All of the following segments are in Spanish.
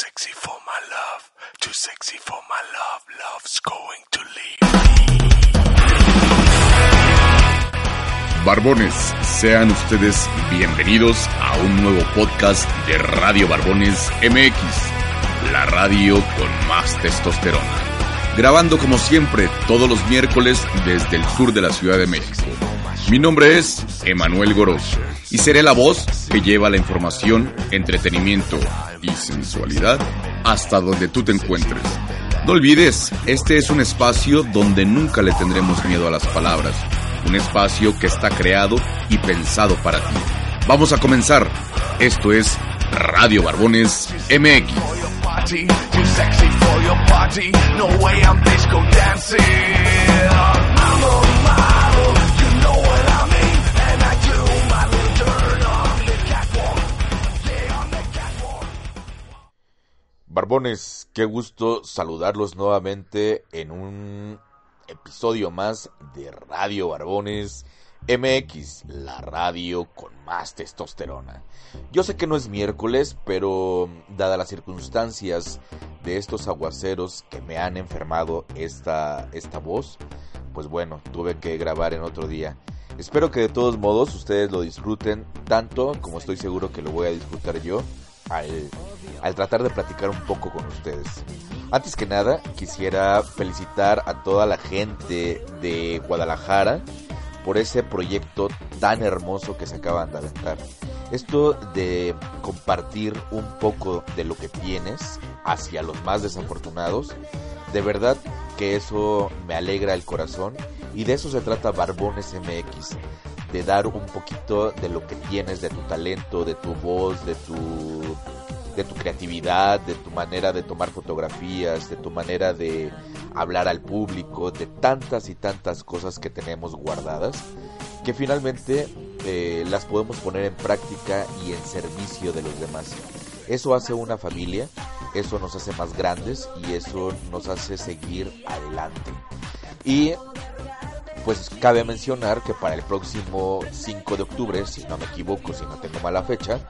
Sexy for my love, sexy for my love, love's going to Barbones, sean ustedes bienvenidos a un nuevo podcast de Radio Barbones MX, la radio con más testosterona. Grabando como siempre todos los miércoles desde el sur de la Ciudad de México. Mi nombre es Emanuel Goros y seré la voz que lleva la información, entretenimiento y sensualidad hasta donde tú te encuentres. No olvides, este es un espacio donde nunca le tendremos miedo a las palabras, un espacio que está creado y pensado para ti. Vamos a comenzar. Esto es Radio Barbones MX. Barbones, qué gusto saludarlos nuevamente en un episodio más de Radio Barbones MX, la radio con más testosterona. Yo sé que no es miércoles, pero dadas las circunstancias de estos aguaceros que me han enfermado esta, esta voz, pues bueno, tuve que grabar en otro día. Espero que de todos modos ustedes lo disfruten tanto como estoy seguro que lo voy a disfrutar yo al, tratar de platicar un poco con ustedes. Antes que nada, quisiera felicitar a toda la gente de Guadalajara por ese proyecto tan hermoso que se acaban de aventar. Esto de compartir un poco de lo que tienes hacia los más desafortunados, de verdad que eso me alegra el corazón y de eso se trata Barbones MX, de dar un poquito de lo que tienes, de tu talento, de tu voz, de tu de tu creatividad, de tu manera de tomar fotografías, de tu manera de hablar al público, de tantas y tantas cosas que tenemos guardadas, que finalmente eh, las podemos poner en práctica y en servicio de los demás. Eso hace una familia, eso nos hace más grandes y eso nos hace seguir adelante. Y pues cabe mencionar que para el próximo 5 de octubre, si no me equivoco, si no tengo mala fecha,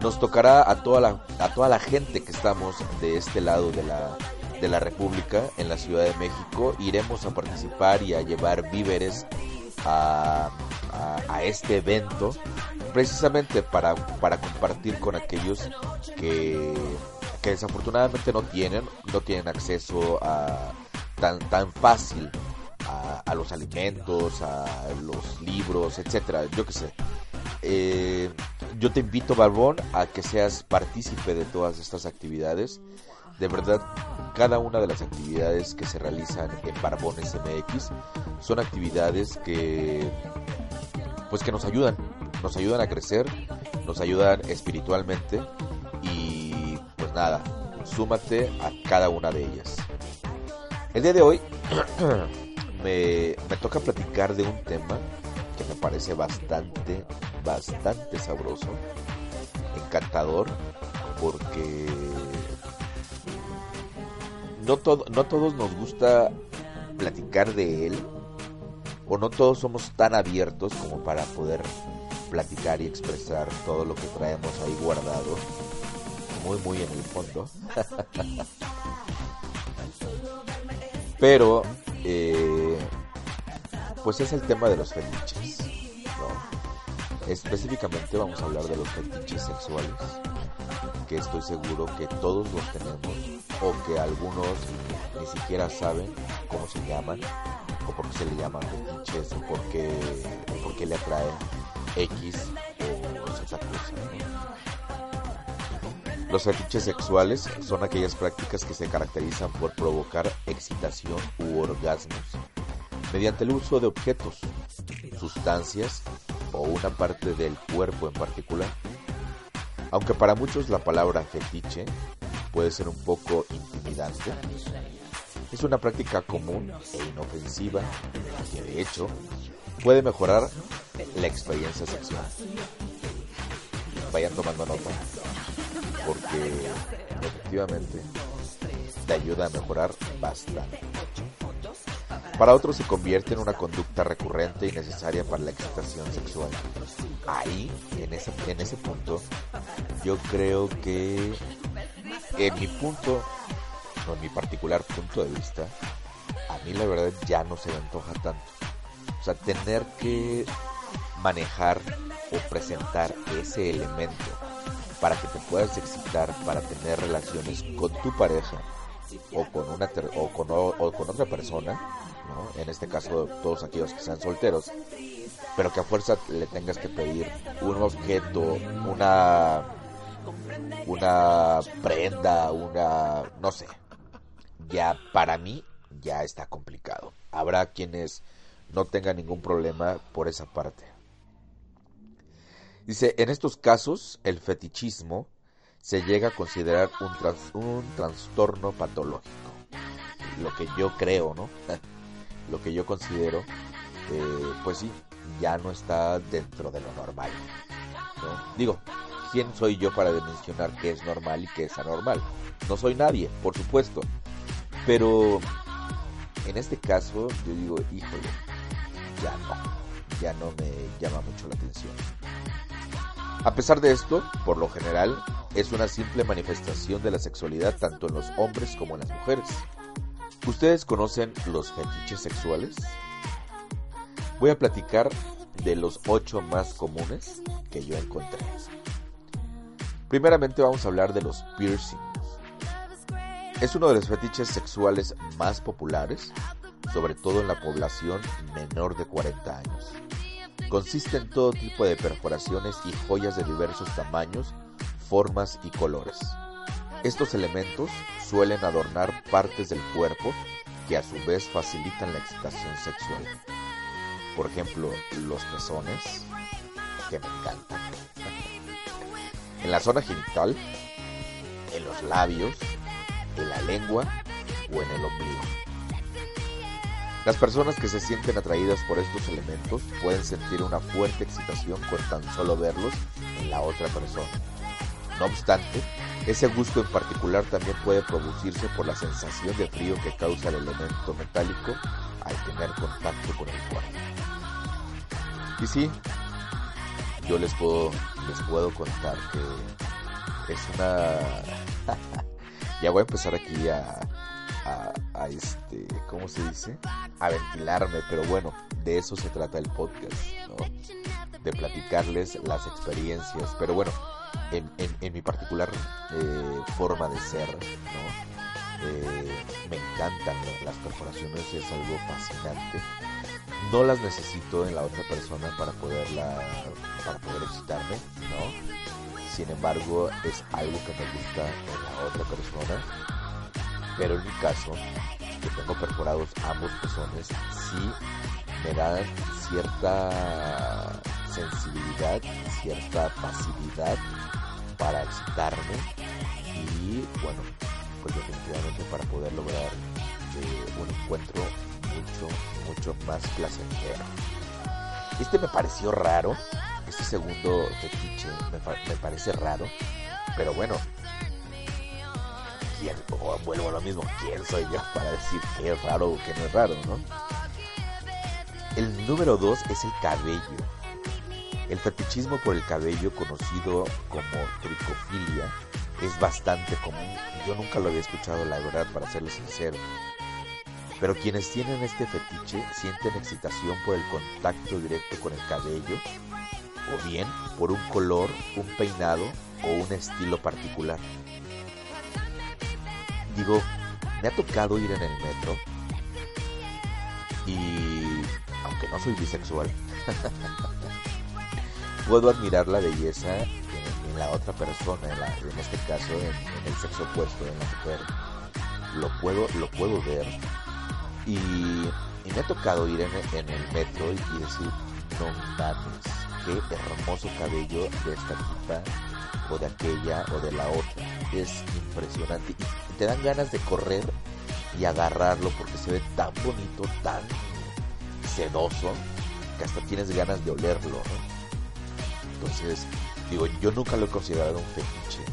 nos tocará a toda la, a toda la gente que estamos de este lado de la, de la República, en la Ciudad de México, iremos a participar y a llevar víveres a, a, este evento, precisamente para, para compartir con aquellos que, que desafortunadamente no tienen, no tienen acceso a tan, tan fácil a, los alimentos, a los libros, etcétera, yo qué sé. Eh, yo te invito, Barbón, a que seas partícipe de todas estas actividades. De verdad, cada una de las actividades que se realizan en Barbones MX son actividades que, pues que nos ayudan, nos ayudan a crecer, nos ayudan espiritualmente y, pues nada, súmate a cada una de ellas. El día de hoy me, toca platicar de un tema me parece bastante, bastante sabroso, encantador, porque no, todo, no todos nos gusta platicar de él, o no todos somos tan abiertos como para poder platicar y expresar todo lo que traemos ahí guardado, muy, muy en el fondo. Pero eh, pues es el tema de los fetiches. Específicamente vamos a hablar de los fetiches sexuales, que estoy seguro que todos los tenemos, o que algunos ni siquiera saben cómo se llaman, o por qué se le llaman fetiches, o por qué, le atraen X o esa cosa. Los fetiches sexuales son aquellas prácticas que se caracterizan por provocar excitación u orgasmos mediante el uso de objetos, sustancias o una parte del cuerpo en particular. Aunque para muchos la palabra fetiche puede ser un poco intimidante, es una práctica común e inofensiva que de hecho puede mejorar la experiencia sexual. Vayan tomando nota porque efectivamente te ayuda a mejorar bastante. Para otros se convierte en una conducta recurrente y necesaria para la excitación sexual. Ahí, en ese, en ese punto, yo creo que en mi punto, o en mi particular punto de vista, a mí la verdad ya no se me antoja tanto. O sea, tener que manejar o presentar ese elemento para que te puedas excitar para tener relaciones con tu pareja o con una o con, o con otra persona en este caso todos aquellos que sean solteros, pero que a fuerza le tengas que pedir un objeto, una una prenda, una no sé. Ya para mí ya está complicado. Habrá quienes no tengan ningún problema por esa parte. Dice, en estos casos el fetichismo se llega a considerar un, un trastorno patológico. Lo que yo creo, ¿no? lo que yo considero, eh, pues sí, ya no está dentro de lo normal. Digo, ¿quién soy yo para mencionar qué es normal y qué es anormal? No soy nadie, por supuesto. Pero en este caso yo digo, híjole, ya no, ya no me llama mucho la atención. A pesar de esto, por lo general, es una simple manifestación de la sexualidad tanto en los hombres como en las mujeres. ¿Ustedes conocen los fetiches sexuales? Voy a platicar de los ocho más comunes que yo encontré. Primeramente vamos a hablar de los piercings. Es uno de los fetiches sexuales más populares, sobre todo en la población menor de 40 años. Consiste en todo tipo de perforaciones y joyas de diversos tamaños, formas y colores. Estos elementos suelen adornar partes del cuerpo que a su vez facilitan la excitación sexual. Por ejemplo, los pezones, que me encantan. en la zona genital, en los labios, en la lengua o en el ombligo. Las personas que se sienten atraídas por estos elementos pueden sentir una fuerte excitación con tan solo verlos en la otra persona. No obstante, ese gusto en particular también puede producirse por la sensación de frío que causa el elemento metálico al tener contacto con el cuerpo. Y sí, yo les puedo, les puedo contar que es una... ya voy a empezar aquí a, a, a, este, ¿cómo se dice? A ventilarme, pero bueno, de eso se trata el podcast, ¿no? De platicarles las experiencias, pero bueno, en, mi particular eh, forma de ser, eh, me encantan las perforaciones, es algo fascinante. No las necesito en la otra persona para poderla, para poder excitarme. Sin embargo, es algo que me gusta en la otra persona. Pero en mi caso, que tengo perforados ambos pezones, sí me dan cierta sensibilidad, cierta pasividad para excitarme y bueno, pues definitivamente para poder lograr eh, un encuentro mucho, mucho más placentero. Este me pareció raro, este segundo fetiche me, me parece raro, pero bueno, ¿quién, vuelvo a lo mismo, ¿quién soy yo para decir que es raro o que no es raro, no? El número dos es el cabello. El fetichismo por el cabello, conocido como tricofilia, es bastante común. Yo nunca lo había escuchado, la verdad, para serles sincero. Pero quienes tienen este fetiche sienten excitación por el contacto directo con el cabello, o bien por un color, un peinado o un estilo particular. Digo, me ha tocado ir en el metro y, aunque no soy bisexual, puedo admirar la belleza en, la otra persona, en, este caso en, el sexo opuesto, en la mujer. Lo puedo, lo puedo ver y, me ha tocado ir en, el metro y, decir, no mames, qué hermoso cabello de esta tipa, o de aquella o de la otra. Es impresionante y te dan ganas de correr y agarrarlo porque se ve tan bonito, tan sedoso, que hasta tienes ganas de olerlo. Entonces, digo, yo nunca lo he considerado un fetiche.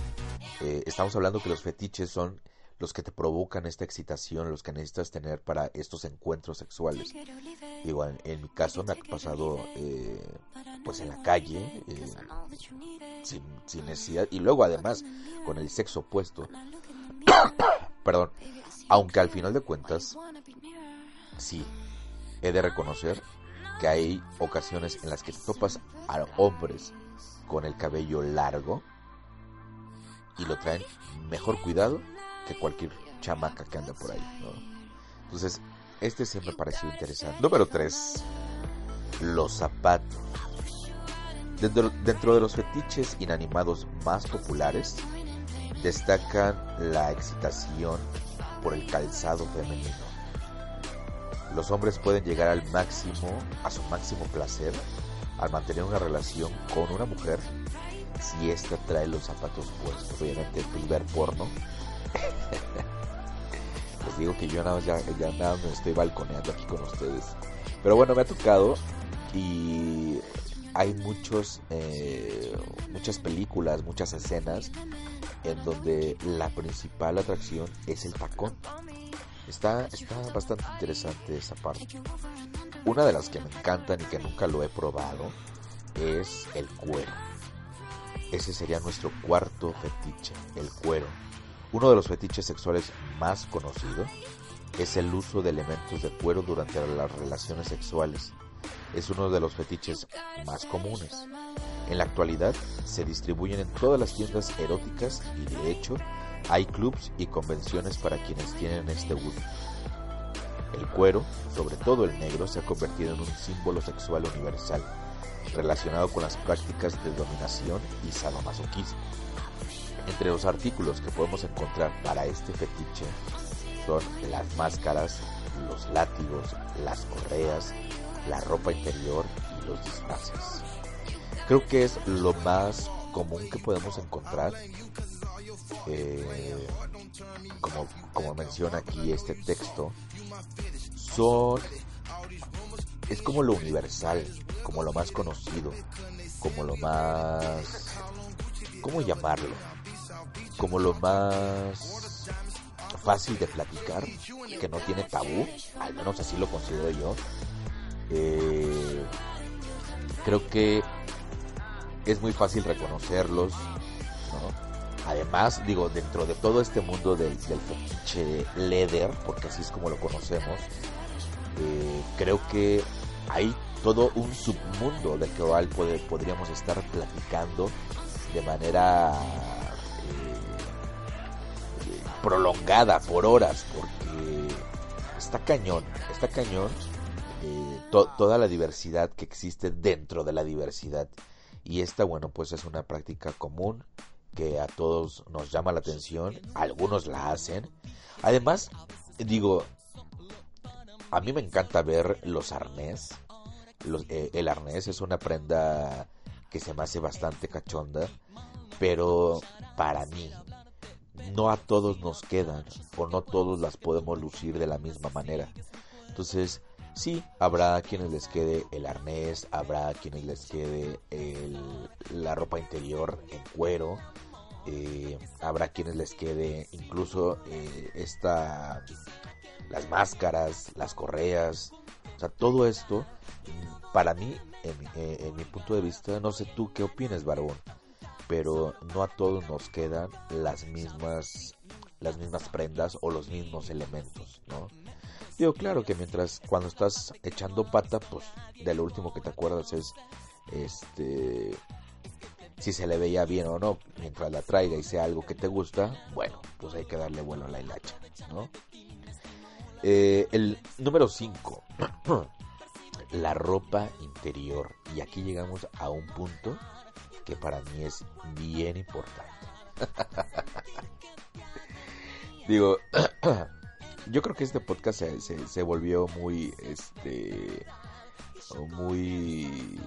Eh, estamos hablando que los fetiches son los que te provocan esta excitación, los que necesitas tener para estos encuentros sexuales. Digo, en, mi caso me ha pasado eh, pues en la calle, eh, sin, sin, necesidad, y luego además con el sexo opuesto. Perdón, aunque al final de cuentas, sí, he de reconocer que hay ocasiones en las que topas a hombres con el cabello largo y lo traen mejor cuidado que cualquier chamaca que anda por ahí. Entonces, este siempre me pareció interesante. Número 3. Los zapatos. Dentro, dentro de los fetiches inanimados más populares, destacan la excitación por el calzado femenino. Los hombres pueden llegar al máximo, a su máximo placer, al mantener una relación con una mujer si ésta trae los zapatos puestos. Obviamente el ver porno. Les digo que yo nada ya, ya nada me estoy balconeando aquí con ustedes. Pero bueno, me ha tocado y hay muchos, eh, muchas películas, muchas escenas en donde la principal atracción es el tacón. Está, está bastante interesante esa parte. Una de las que me encantan y que nunca lo he probado es el cuero. Ese sería nuestro cuarto fetiche, el cuero. Uno de los fetiches sexuales más conocidos es el uso de elementos de cuero durante las relaciones sexuales. Es uno de los fetiches más comunes. En la actualidad se distribuyen en todas las tiendas eróticas y de hecho hay clubs y convenciones para quienes tienen este gusto. El cuero, sobre todo el negro, se ha convertido en un símbolo sexual universal, relacionado con las prácticas de dominación y sadomasoquismo. Entre los artículos que podemos encontrar para este fetiche son las máscaras, los látigos, las correas, la ropa interior y los disfraces. Creo que es lo más común que podemos encontrar. Eh, como, como menciona aquí este texto, son es como lo universal, como lo más conocido, como lo más ¿cómo llamarlo? Como lo más fácil de platicar, que no tiene tabú, al menos así lo considero yo. Eh, creo que es muy fácil reconocerlos, Además, digo, dentro de todo este mundo del, del fetiche leather, porque así es como lo conocemos, eh, creo que hay todo un submundo del cual podríamos estar platicando de manera eh, prolongada por horas, porque está cañón, está cañón eh, toda la diversidad que existe dentro de la diversidad. Y esta, bueno, pues es una práctica común que a todos nos llama la atención, algunos la hacen. Además, digo, a mí me encanta ver los arnés. Eh, el arnés es una prenda que se me hace bastante cachonda, pero para mí no a todos nos quedan o no todos las podemos lucir de la misma manera. Entonces, Sí, habrá quienes les quede el arnés, habrá quienes les quede la ropa interior en cuero, eh, habrá quienes les quede incluso eh, esta, las máscaras, las correas, o sea, todo esto, para mí, en, eh, en mi punto de vista, no sé tú qué opinas, Barbón, pero no a todos nos quedan las mismas, las mismas prendas o los mismos elementos, ¿no? Digo, claro que mientras cuando estás echando pata, pues de lo último que te acuerdas es este si se le veía bien o no, mientras la traiga y sea algo que te gusta, bueno, pues hay que darle vuelo a la hilacha, ¿no? Eh, el número 5, la ropa interior. Y aquí llegamos a un punto que para mí es bien importante. Digo, yo creo que este podcast se, se, volvió muy, este, muy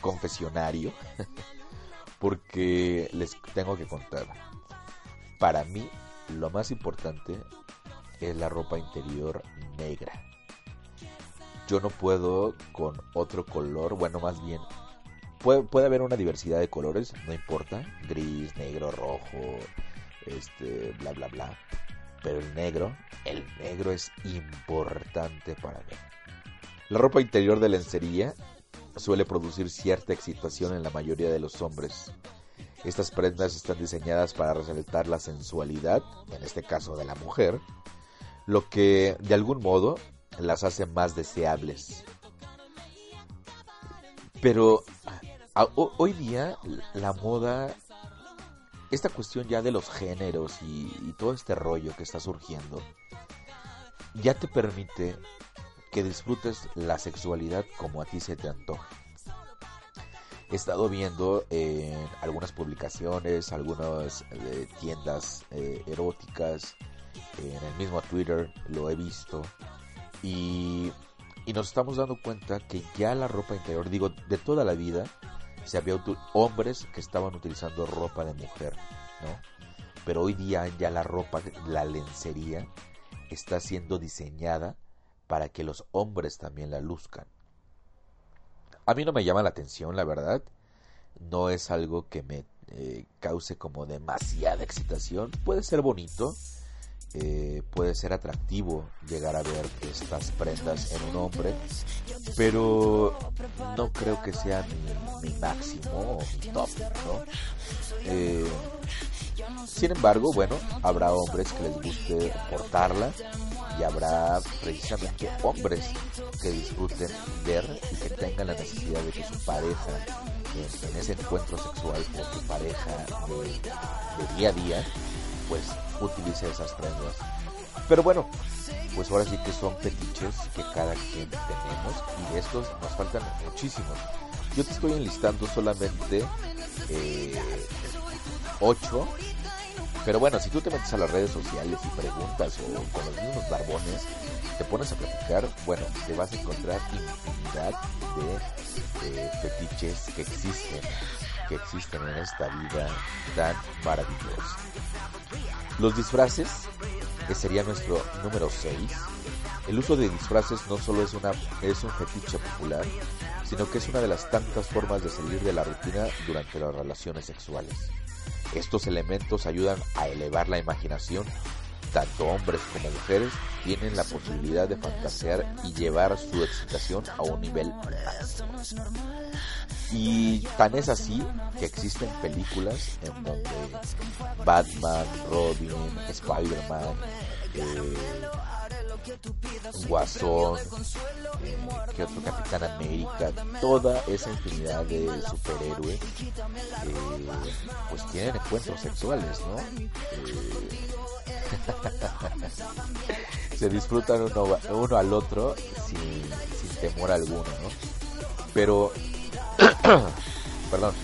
confesionario. porque les tengo que contar. Para mí, lo más importante es la ropa interior negra. Yo no puedo con otro color, bueno, más bien, puede, puede haber una diversidad de colores, no importa, gris, negro, rojo, este, bla, bla, bla. Pero el negro, el negro es importante para mí. La ropa interior de lencería suele producir cierta excitación en la mayoría de los hombres. Estas prendas están diseñadas para resaltar la sensualidad, en este caso de la mujer, lo que de algún modo las hace más deseables. Pero hoy día la moda, esta cuestión ya de los géneros y, todo este rollo que está surgiendo, ya te permite que disfrutes la sexualidad como a ti se te antoje. He estado viendo en algunas publicaciones, algunas eh, tiendas eh, eróticas, en el mismo Twitter lo he visto y, nos estamos dando cuenta que ya la ropa interior, digo, de toda la vida, se había hombres que estaban utilizando ropa de mujer, ¿no? Pero hoy día ya la ropa, la lencería, está siendo diseñada para que los hombres también la luzcan. A mí no me llama la atención, la verdad. No es algo que me eh, cause como demasiada excitación. Puede ser bonito, eh, puede ser atractivo llegar a ver estas prendas en un hombre, pero no creo que sea mi, máximo o mi top, ¿no? Eh, sin embargo, bueno, habrá hombres que les guste portarla y habrá precisamente hombres que disfruten ver y que tengan la necesidad de que su pareja en, ese encuentro sexual con su pareja de, día a día pues utilice esas prendas. Pero bueno pues ahora sí que son fetiches que cada quien tenemos y de estos nos faltan muchísimos. Yo te estoy enlistando solamente eh, 8 pero bueno, si tú te metes a las redes sociales y preguntas o con los mismos barbones, te pones a platicar, bueno, te vas a encontrar infinidad de fetiches que existen, que existen en esta vida tan maravillosa. Los disfraces, que sería nuestro número 6, el uso de disfraces no solo es, una, es un fetiche popular, sino que es una de las tantas formas de salir de la rutina durante las relaciones sexuales. Estos elementos ayudan a elevar la imaginación. Tanto hombres como mujeres tienen la posibilidad de fantasear y llevar su excitación a un nivel máximo. Y tan es así que existen películas en donde Batman, Robin, Spider-Man, eh, Guasón, eh, que otro Capitán América, toda esa infinidad de superhéroes, eh, pues tienen encuentros sexuales, ¿no? Eh, se disfrutan uno, uno al otro sin, sin temor alguno, ¿no? Pero, perdón,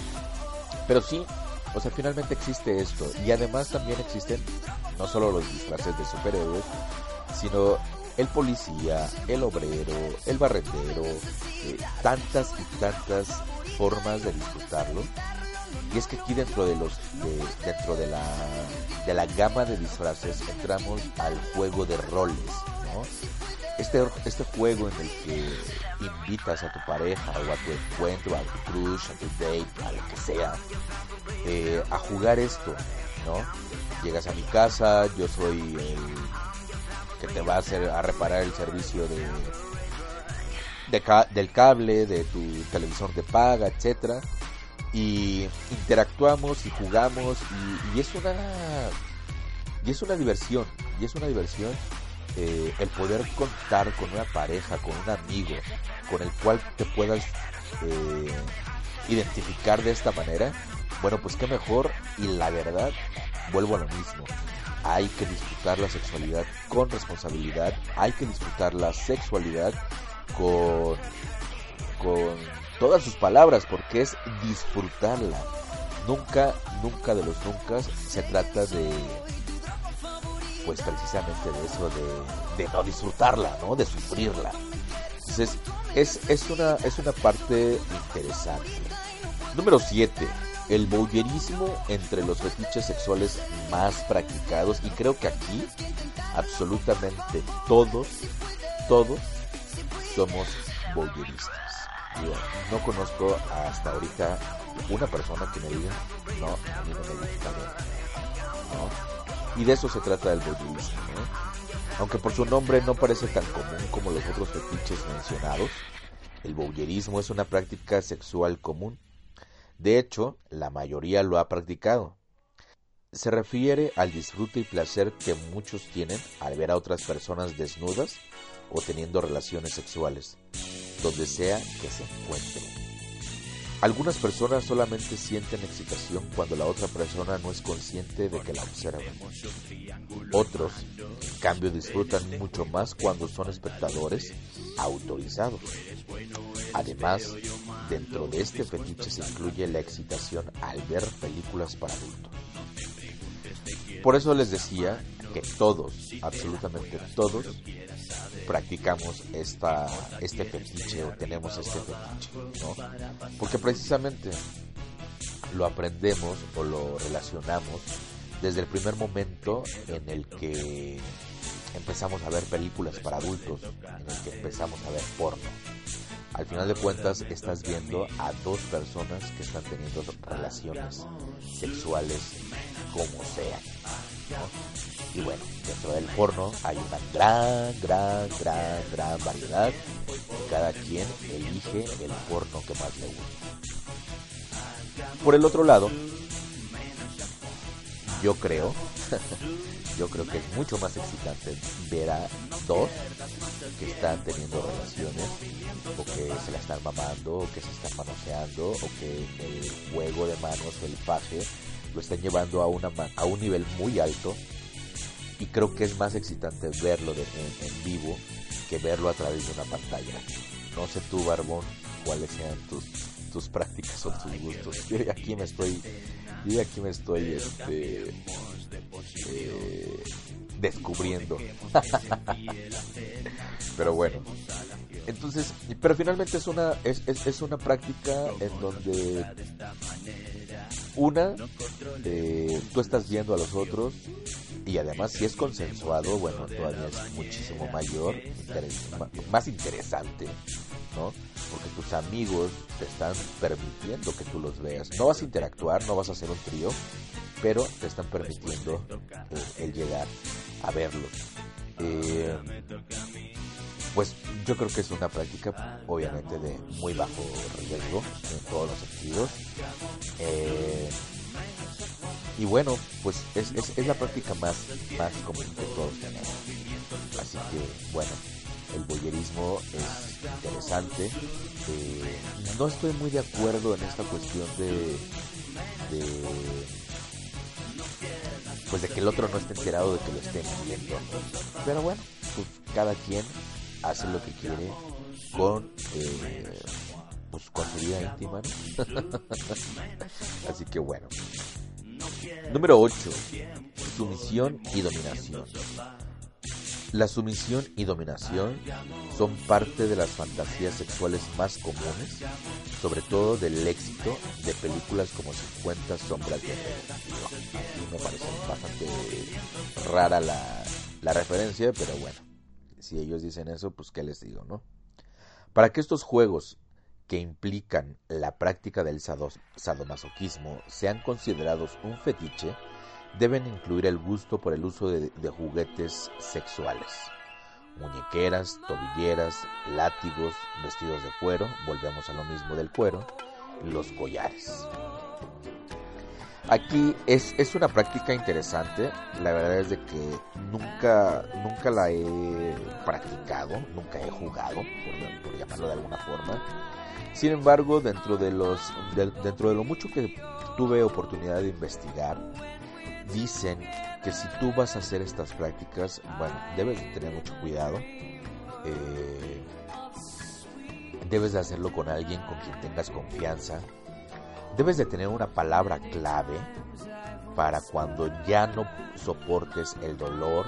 pero sí, o sea, finalmente existe esto. Y además también existen no solo los disfraces de superhéroes, sino el policía, el obrero, el barrendero, eh, tantas y tantas formas de disfrutarlo. Y es que aquí dentro de los dentro de la de la gama de disfraces entramos al juego de roles, ¿no? Este, este juego en el que invitas a tu pareja o a tu encuentro, a tu crush, a tu date, a lo que sea, eh, a jugar esto, ¿no? Llegas a mi casa, yo soy el que te va a hacer a reparar el servicio de, del cable, de tu televisor de paga, etcétera y interactuamos y jugamos y, es una y es una diversión y es una diversión eh, el poder contar con una pareja con un amigo con el cual te puedas eh, identificar de esta manera bueno pues qué mejor y la verdad vuelvo a lo mismo hay que disfrutar la sexualidad con responsabilidad, hay que disfrutar la sexualidad con, con todas sus palabras, porque es disfrutarla. Nunca, nunca de los nunca se trata de, pues precisamente de eso, de, no disfrutarla, ¿no? De sufrirla. Entonces, es, es, una, es una parte interesante. Número 7. el voyerismo entre los fetiches sexuales más practicados y creo que aquí absolutamente todos, todos somos voyeristas. No conozco hasta ahorita una persona que me diga, no, a mí no me gusta. Y de eso se trata el voyerismo, ¿no? Aunque por su nombre no parece tan común como los otros fetiches mencionados, el voyerismo es una práctica sexual común. De hecho, la mayoría lo ha practicado. Se refiere al disfrute y placer que muchos tienen al ver a otras personas desnudas o teniendo relaciones sexuales, donde sea que se encuentren. Algunas personas solamente sienten excitación cuando la otra persona no es consciente de que la observa. Otros, en cambio, disfrutan mucho más cuando son espectadores autorizados. Además, dentro de este fetiche se incluye la excitación al ver películas para adultos. Por eso les decía que todos, absolutamente todos, practicamos esta, este fetiche o tenemos este fetiche, ¿no? Porque precisamente lo aprendemos o lo relacionamos desde el primer momento en el que empezamos a ver películas para adultos, en el que empezamos a ver porno. Al final de cuentas estás viendo a dos personas que están teniendo relaciones sexuales como sea. Y bueno, dentro del porno hay una gran, gran, gran, gran variedad y cada quien elige el porno que más le gusta. Por el otro lado, yo creo, yo creo que es mucho más excitante ver a dos que están teniendo relaciones o que se la están mamando o que se están manoseando o que el juego de manos el paje lo están llevando a, una, a un nivel muy alto y creo que es más excitante verlo en, vivo que verlo a través de una pantalla. No sé tú, Barbón, cuáles sean tus, tus prácticas o tus gustos. Yo aquí me estoy, yo aquí me estoy este, eh, descubriendo. pero bueno. Entonces, pero finalmente es una, es, es, es una práctica en donde una, eh, tú estás viendo a los otros y además si es consensuado, bueno, todavía es muchísimo mayor, más interesante, ¿no? Porque tus amigos te están permitiendo que tú los veas. No vas a interactuar, no vas a hacer un trío, pero te están permitiendo eh, el llegar a verlos. Eh, pues yo creo que es una práctica obviamente de muy bajo riesgo en todos los sentidos. Eh, y bueno, pues es, es, la práctica más, más común que todos tenemos. Así que bueno, el boyerismo es interesante. Eh, no estoy muy de acuerdo en esta cuestión de, de pues de que el otro no esté enterado de que lo estén viendo. Pero bueno, pues cada quien hace lo que quiere con eh, con su vida íntima así que bueno. Número 8 sumisión y dominación. La sumisión y dominación son parte de las fantasías sexuales más comunes, sobre todo del éxito de películas como 50 sombras de Grey. me parece bastante rara la, la referencia, pero bueno si ellos dicen eso, pues qué les digo, ¿no? Para que estos juegos que implican la práctica del sadomasoquismo sean considerados un fetiche, deben incluir el gusto por el uso de, de juguetes sexuales. Muñequeras, tobilleras, látigos, vestidos de cuero, volvemos a lo mismo del cuero, los collares. Aquí es, es una práctica interesante, la verdad es de que nunca, nunca la he practicado, nunca he jugado, por, llamarlo de alguna forma. Sin embargo, dentro de, los, dentro de lo mucho que tuve oportunidad de investigar, dicen que si tú vas a hacer estas prácticas, bueno, debes tener mucho cuidado. Eh, debes de hacerlo con alguien con quien tengas confianza, debes de tener una palabra clave para cuando ya no soportes el dolor,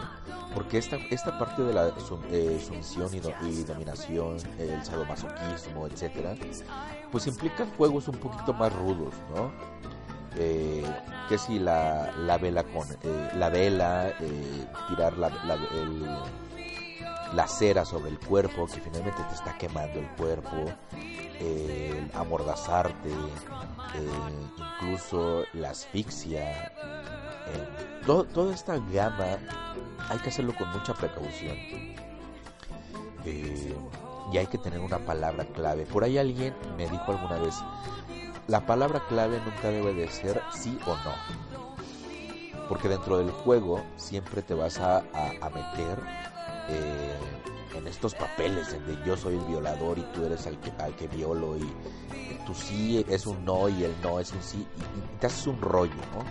porque esta, esta parte de la eh, sumisión y, dominación, el sadomasoquismo, etcétera, pues implican juegos un poquito más rudos, ¿no? eh, que si la, la vela con eh, la vela, eh, tirar la, la cera sobre el cuerpo que finalmente te está quemando el cuerpo, eh, amordazarte, incluso la asfixia, todo- toda esta gama hay que hacerlo con mucha precaución. Eh, y hay que tener una palabra clave. Por ahí alguien me dijo alguna vez, la palabra clave nunca debe de ser sí o no. Porque dentro del juego siempre te vas a- a meter eh, en estos papeles donde yo soy el violador y tú eres al que, al que violo y tu sí es un no y el no es un sí y, y te haces un rollo, ¿no?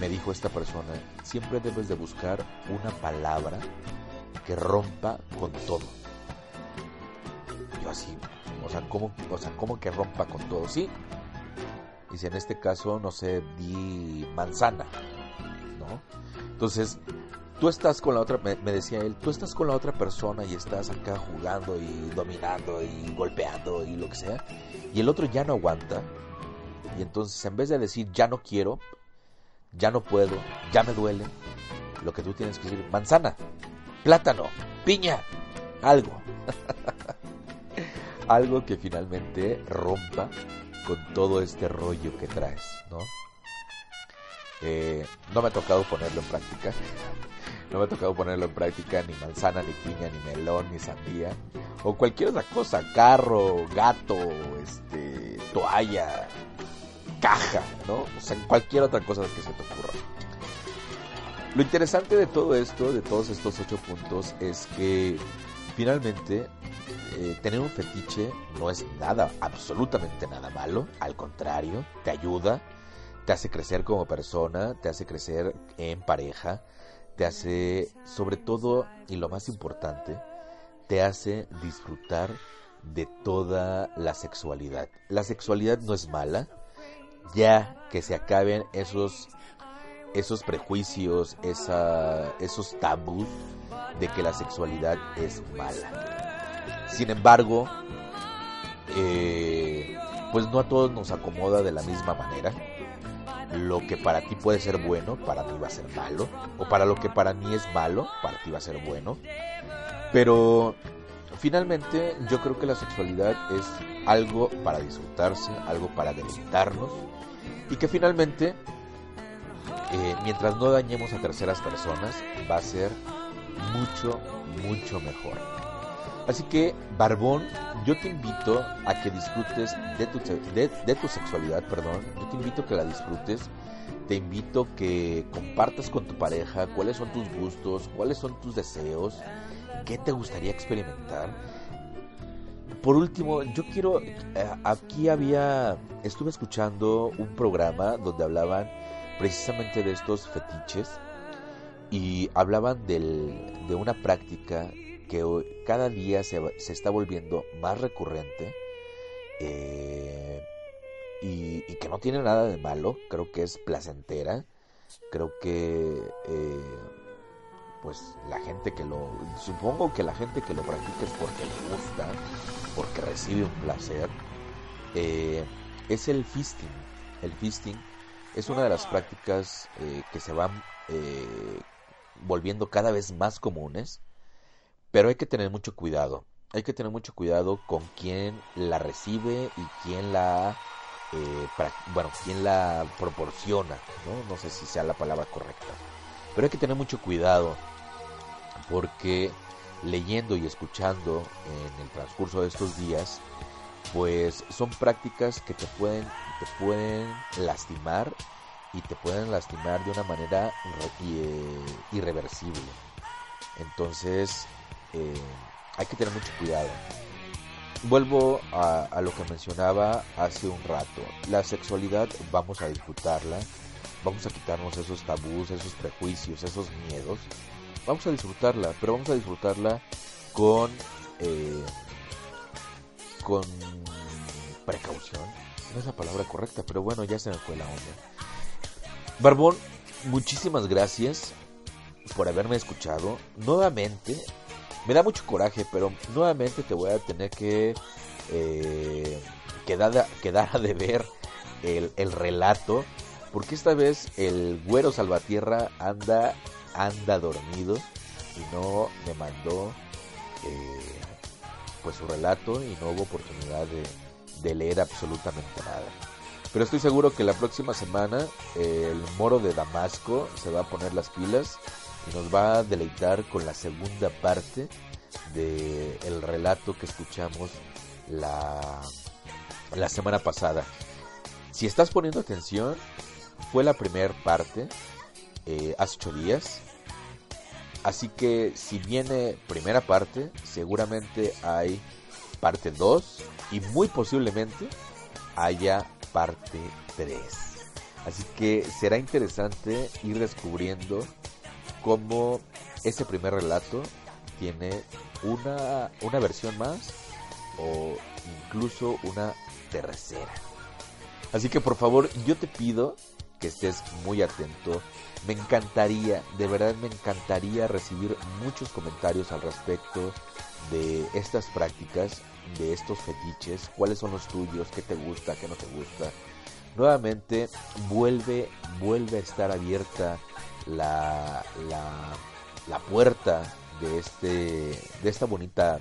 Me dijo esta persona, siempre debes de buscar una palabra que rompa con todo. Yo así, o sea, ¿cómo, o sea, ¿cómo que rompa con todo? Sí. Dice, en este caso, no sé, di manzana, ¿no? Entonces, tú estás con la otra, me, decía él, tú estás con la otra persona y estás acá jugando y dominando y golpeando y lo que sea, y el otro ya no aguanta, y entonces en vez de decir ya no quiero, ya no puedo, ya me duele, lo que tú tienes que decir, manzana, plátano, piña, algo. algo que finalmente rompa con todo este rollo que traes, ¿no? Eh, no me ha tocado ponerlo en práctica. No me ha tocado ponerlo en práctica ni manzana, ni piña, ni melón, ni sandía. O cualquier otra cosa. Carro, gato, este, toalla, caja, ¿no? O sea, cualquier otra cosa que se te ocurra. Lo interesante de todo esto, de todos estos ocho puntos, es que finalmente eh, tener un fetiche no es nada, absolutamente nada malo. Al contrario, te ayuda, te hace crecer como persona, te hace crecer en pareja, te hace, sobre todo, y lo más importante, te hace disfrutar de toda la sexualidad. La sexualidad no es mala, ya que se acaben esos esos prejuicios, esa, esos tabús de que la sexualidad es mala. Sin embargo, eh, pues no a todos nos acomoda de la misma manera. Lo que para ti puede ser bueno, para mí va a ser malo. O para lo que para mí es malo, para ti va a ser bueno. Pero finalmente yo creo que la sexualidad es algo para disfrutarse, algo para deleitarnos. Y que finalmente eh, mientras no dañemos a terceras personas, va a ser mucho, mucho mejor. Así que, Barbón, yo te invito a que disfrutes de tu, de, tu sexualidad, perdón. Yo te invito a que la disfrutes. Te invito que compartas con tu pareja cuáles son tus gustos, cuáles son tus deseos, qué te gustaría experimentar. Por último, yo quiero, eh, aquí había, estuve escuchando un programa donde hablaban precisamente de estos fetiches y hablaban del, de una práctica que cada día se, se está volviendo más recurrente eh, y, y que no tiene nada de malo, creo que es placentera, creo que eh, pues la gente que lo, supongo que la gente que lo practica es porque le gusta, porque recibe un placer, eh, es el fisting, el fisting es una de las prácticas que se van volviendo cada vez más comunes, pero hay que tener mucho cuidado. Hay que tener mucho cuidado con quién la recibe y quién la, eh, bueno, quién la proporciona, ¿no? No sé si sea la palabra correcta. Pero hay que tener mucho cuidado porque leyendo y escuchando en el transcurso de estos días, pues son prácticas que te pueden, te pueden lastimar y te pueden lastimar de una manera eh, irreversible. Entonces, eh, hay que tener mucho cuidado. Vuelvo a, a lo que mencionaba hace un rato. La sexualidad vamos a disfrutarla, vamos a quitarnos esos tabús, esos prejuicios, esos miedos. Vamos a disfrutarla, pero vamos a disfrutarla con eh, con precaución. No es la palabra correcta, pero bueno, ya se me fue la onda. Barbón, muchísimas gracias por haberme escuchado. Nuevamente, me da mucho coraje, pero nuevamente te voy a tener que eh, quedar, a- quedar deber el, el relato, porque esta vez el güero Salvatierra anda, anda dormido y no me mandó eh, pues su relato y no hubo oportunidad de, de leer absolutamente nada. Pero estoy seguro que la próxima semana eh, el moro de Damasco se va a poner las pilas nos va a deleitar con la segunda parte del el relato que escuchamos la, la semana pasada. Si estás poniendo atención, fue la primera parte eh, hace ocho días. Así que si viene primera parte, seguramente hay parte 2 y muy posiblemente haya parte 3. Así que será interesante ir descubriendo cómo ese primer relato tiene una, una versión más o incluso una tercera. Así que por favor yo te pido que estés muy atento. Me encantaría, de verdad me encantaría recibir muchos comentarios al respecto de estas prácticas, de estos fetiches, cuáles son los tuyos, qué te gusta, qué no te gusta. Nuevamente vuelve, vuelve a estar abierta la, la, la puerta de este, de esta bonita,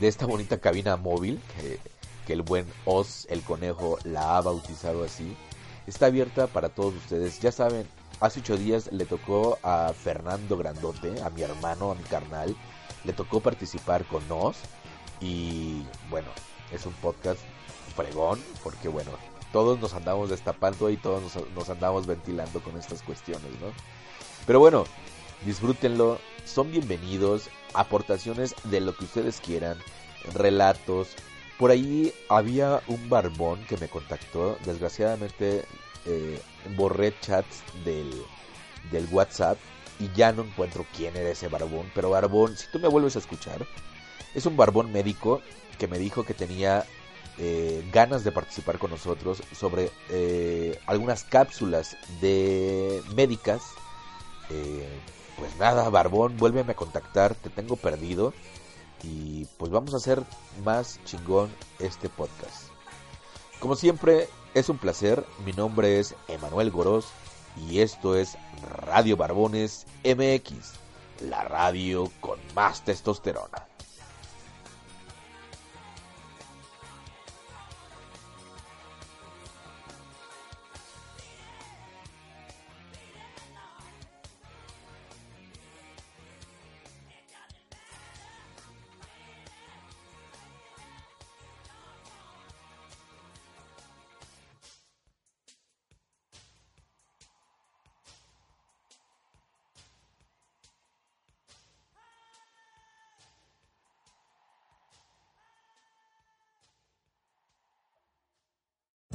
de esta bonita cabina móvil que, el buen Oz, el conejo, la ha bautizado así está abierta para todos ustedes. Ya saben, hace ocho días le tocó a Fernando Grandote, a mi hermano, a mi carnal, le tocó participar con nos y bueno, es un podcast fregón porque bueno, todos nos andamos destapando y todos nos, nos andamos ventilando con estas cuestiones, ¿no? Pero bueno, disfrútenlo, son bienvenidos, aportaciones de lo que ustedes quieran, relatos, por ahí había un barbón que me contactó. Desgraciadamente eh, borré chats del, del WhatsApp y ya no encuentro quién era ese barbón. Pero barbón, si tú me vuelves a escuchar, es un barbón médico que me dijo que tenía eh, ganas de participar con nosotros sobre eh, algunas cápsulas de médicas. pues nada, barbón, vuélveme a contactar, te tengo perdido y pues vamos a hacer más chingón este podcast. Como siempre, es un placer. Mi nombre es Emanuel Goros y esto es Radio Barbones MX, la radio con más testosterona.